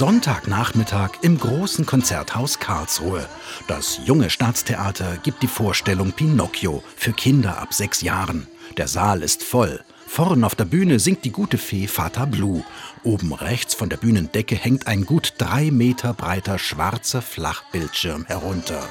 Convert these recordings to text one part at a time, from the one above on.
Sonntagnachmittag im großen Konzerthaus Karlsruhe. Das junge Staatstheater gibt die Vorstellung Pinocchio für Kinder ab sechs Jahren. Der Saal ist voll. Vorn auf der Bühne singt die gute Fee Fata Blue. Oben rechts von der Bühnendecke hängt ein gut drei Meter breiter schwarzer Flachbildschirm herunter.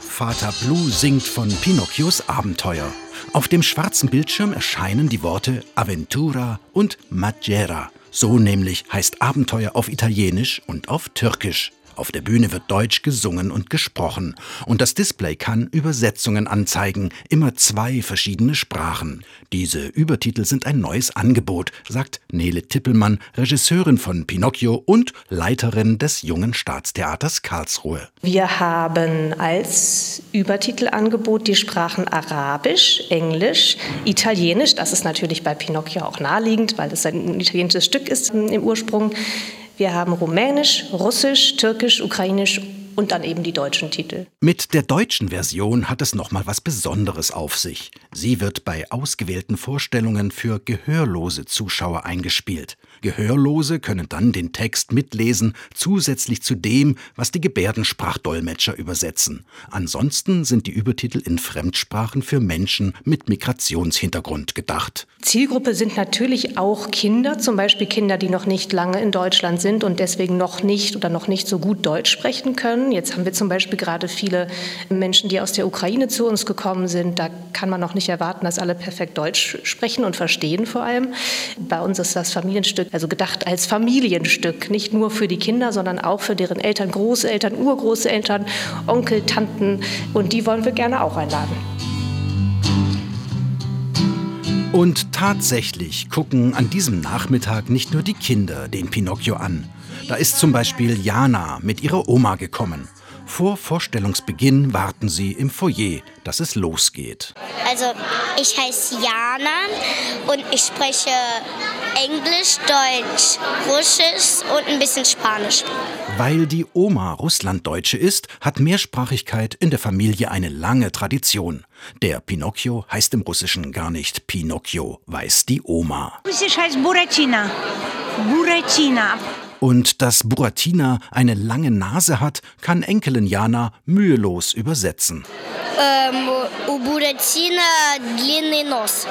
Vater Blue singt von Pinocchios Abenteuer. Auf dem schwarzen Bildschirm erscheinen die Worte Aventura und Maggera. So nämlich heißt Abenteuer auf Italienisch und auf Türkisch. Auf der Bühne wird Deutsch gesungen und gesprochen. Und das Display kann Übersetzungen anzeigen, immer zwei verschiedene Sprachen. Diese Übertitel sind ein neues Angebot, sagt Nele Tippelmann, Regisseurin von Pinocchio und Leiterin des Jungen Staatstheaters Karlsruhe. Wir haben als Übertitelangebot die Sprachen Arabisch, Englisch, Italienisch. Das ist natürlich bei Pinocchio auch naheliegend, weil es ein italienisches Stück ist im Ursprung. Wir haben Rumänisch, Russisch, Türkisch, Ukrainisch und dann eben die deutschen Titel. Mit der deutschen Version hat es noch mal was Besonderes auf sich. Sie wird bei ausgewählten Vorstellungen für gehörlose Zuschauer eingespielt. Gehörlose können dann den Text mitlesen, zusätzlich zu dem, was die Gebärdensprachdolmetscher übersetzen. Ansonsten sind die Übertitel in Fremdsprachen für Menschen mit Migrationshintergrund gedacht. Zielgruppe sind natürlich auch Kinder, zum Beispiel Kinder, die noch nicht lange in Deutschland sind und deswegen noch nicht oder noch nicht so gut Deutsch sprechen können. Jetzt haben wir zum Beispiel gerade viele Menschen, die aus der Ukraine zu uns gekommen sind. Da kann man noch nicht erwarten, dass alle perfekt Deutsch sprechen und verstehen vor allem. Bei uns ist das Familienstück also gedacht als Familienstück, nicht nur für die Kinder, sondern auch für deren Eltern, Großeltern, Urgroßeltern, Onkel, Tanten. Und die wollen wir gerne auch einladen. Und tatsächlich gucken an diesem Nachmittag nicht nur die Kinder den Pinocchio an. Da ist zum Beispiel Jana mit ihrer Oma gekommen. Vor Vorstellungsbeginn warten sie im Foyer, dass es losgeht. Also ich heiße Jana und ich spreche Englisch, Deutsch, Russisch und ein bisschen Spanisch. Weil die Oma Russlanddeutsche ist, hat Mehrsprachigkeit in der Familie eine lange Tradition. Der Pinocchio heißt im Russischen gar nicht Pinocchio, weiß die Oma. Russisch heißt Buratina. Buratina. Und dass Buratina eine lange Nase hat, kann Enkelin Jana mühelos übersetzen. Ähm, Buratina длинный нос.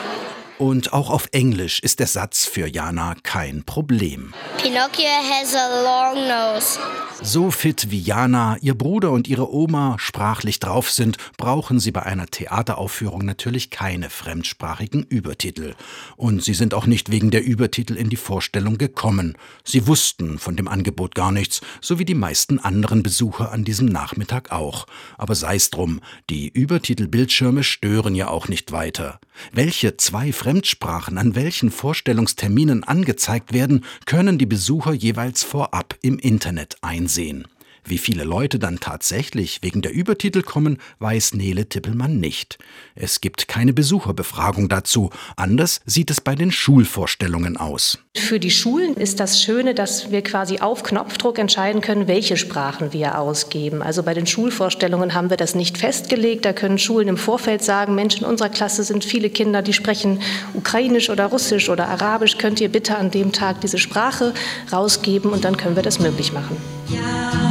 Und auch auf Englisch ist der Satz für Jana kein Problem. Pinocchio has a long nose. So fit wie Jana, ihr Bruder und ihre Oma sprachlich drauf sind, brauchen sie bei einer Theateraufführung natürlich keine fremdsprachigen Übertitel. Und sie sind auch nicht wegen der Übertitel in die Vorstellung gekommen. Sie wussten von dem Angebot gar nichts, so wie die meisten anderen Besucher an diesem Nachmittag auch. Aber sei's drum, die Übertitelbildschirme stören ja auch nicht weiter. Welche zwei Fremdsprachen an welchen Vorstellungsterminen angezeigt werden, können die Besucher jeweils vorab im Internet einsehen. Wie viele Leute dann tatsächlich wegen der Übertitel kommen, weiß Nele Tippelmann nicht. Es gibt keine Besucherbefragung dazu. Anders sieht es bei den Schulvorstellungen aus. Für die Schulen ist das Schöne, dass wir quasi auf Knopfdruck entscheiden können, welche Sprachen wir ausgeben. Also bei den Schulvorstellungen haben wir das nicht festgelegt. Da können Schulen im Vorfeld sagen, Mensch, in unserer Klasse sind viele Kinder, die sprechen Ukrainisch oder Russisch oder Arabisch. Könnt ihr bitte an dem Tag diese Sprache rausgeben und dann können wir das möglich machen. Ja.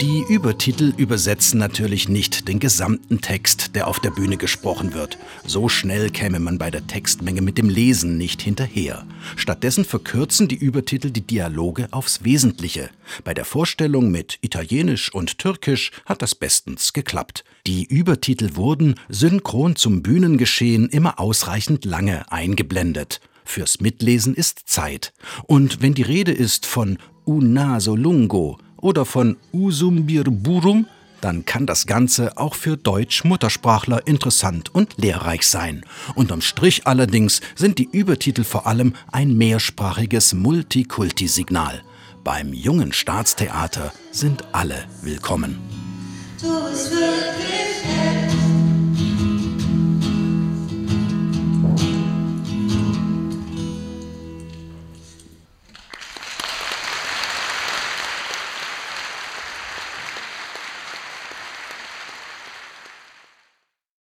Die Übertitel übersetzen natürlich nicht den gesamten Text, der auf der Bühne gesprochen wird. So schnell käme man bei der Textmenge mit dem Lesen nicht hinterher. Stattdessen verkürzen die Übertitel die Dialoge aufs Wesentliche. Bei der Vorstellung mit Italienisch und Türkisch hat das bestens geklappt. Die Übertitel wurden, synchron zum Bühnengeschehen, immer ausreichend lange eingeblendet. Fürs Mitlesen ist Zeit. Und wenn die Rede ist von Unaso Lungo, oder von Usumbirburum, dann kann das Ganze auch für Deutsch-Muttersprachler interessant und lehrreich sein. Unterm Strich allerdings sind die Übertitel vor allem ein mehrsprachiges Multikulti-Signal. Beim jungen Staatstheater sind alle willkommen. Du bist wirklich